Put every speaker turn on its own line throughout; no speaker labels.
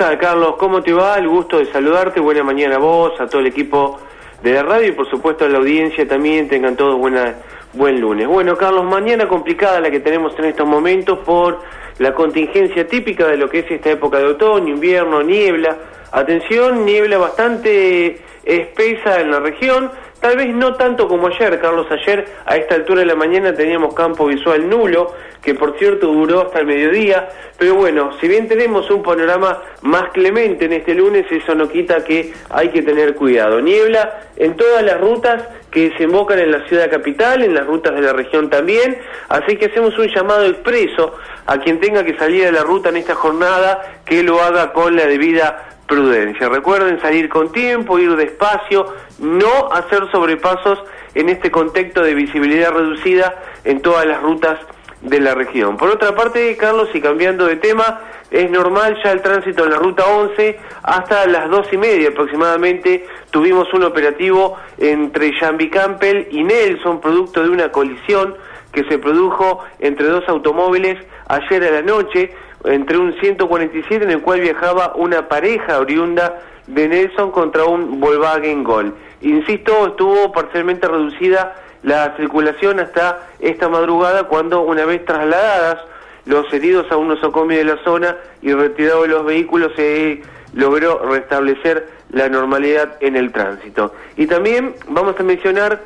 Carlos? ¿Cómo te va? El gusto de saludarte. Buena mañana a vos, a todo el equipo de la radio y por supuesto a la audiencia también. Tengan todos buena, buen lunes. Bueno, Carlos, mañana complicada la que tenemos en estos momentos por la contingencia típica de lo que es esta época de otoño, invierno, niebla. Atención, niebla bastante espesa en la región. Tal vez no tanto como ayer, Carlos. Ayer a esta altura de la mañana teníamos campo visual nulo, que por cierto duró hasta el mediodía. Pero bueno, si bien tenemos un panorama más clemente en este lunes, eso no quita que hay que tener cuidado. Niebla en todas las rutas que desembocan en la ciudad capital, en las rutas de la región también. Así que hacemos un llamado expreso a quien tenga que salir de la ruta en esta jornada, que lo haga con la debida prudencia. Recuerden salir con tiempo, ir despacio, no hacer sobrepasos en este contexto de visibilidad reducida en todas las rutas de la región. Por otra parte, Carlos, y cambiando de tema, es normal ya el tránsito en la ruta 11 hasta las dos y media aproximadamente. Tuvimos un operativo entre Jambi Campbell y Nelson, producto de una colisión que se produjo entre dos automóviles ayer a la noche entre un 147 en el cual viajaba una pareja oriunda de Nelson contra un Volkswagen Gol. Insisto, estuvo parcialmente reducida la circulación hasta esta madrugada cuando una vez trasladadas los heridos a un nosocomio de la zona y retirados los vehículos se logró restablecer la normalidad en el tránsito. Y también vamos a mencionar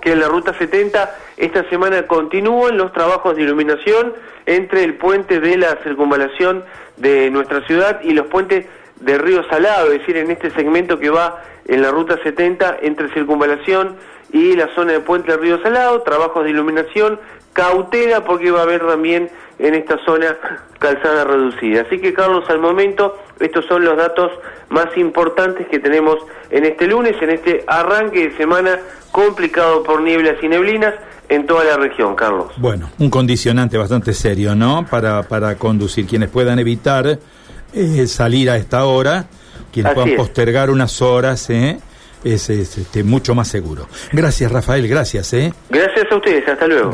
que en la ruta 70 esta semana continúan los trabajos de iluminación entre el puente de la circunvalación de nuestra ciudad y los puentes de Río Salado, es decir, en este segmento que va en la ruta 70 entre circunvalación y la zona de puente de Río Salado, trabajos de iluminación, cautela porque va a haber también en esta zona calzada reducida. Así que Carlos, al momento estos son los datos más importantes que tenemos en este lunes, en este arranque de semana complicado por nieblas y neblinas en toda la región, Carlos.
Bueno, un condicionante bastante serio, ¿no? Para, para conducir. Quienes puedan evitar eh, salir a esta hora, quienes puedan postergar unas horas, ¿eh? es, este, mucho más seguro. Gracias, Rafael, gracias. ¿eh?
Gracias a ustedes, hasta luego.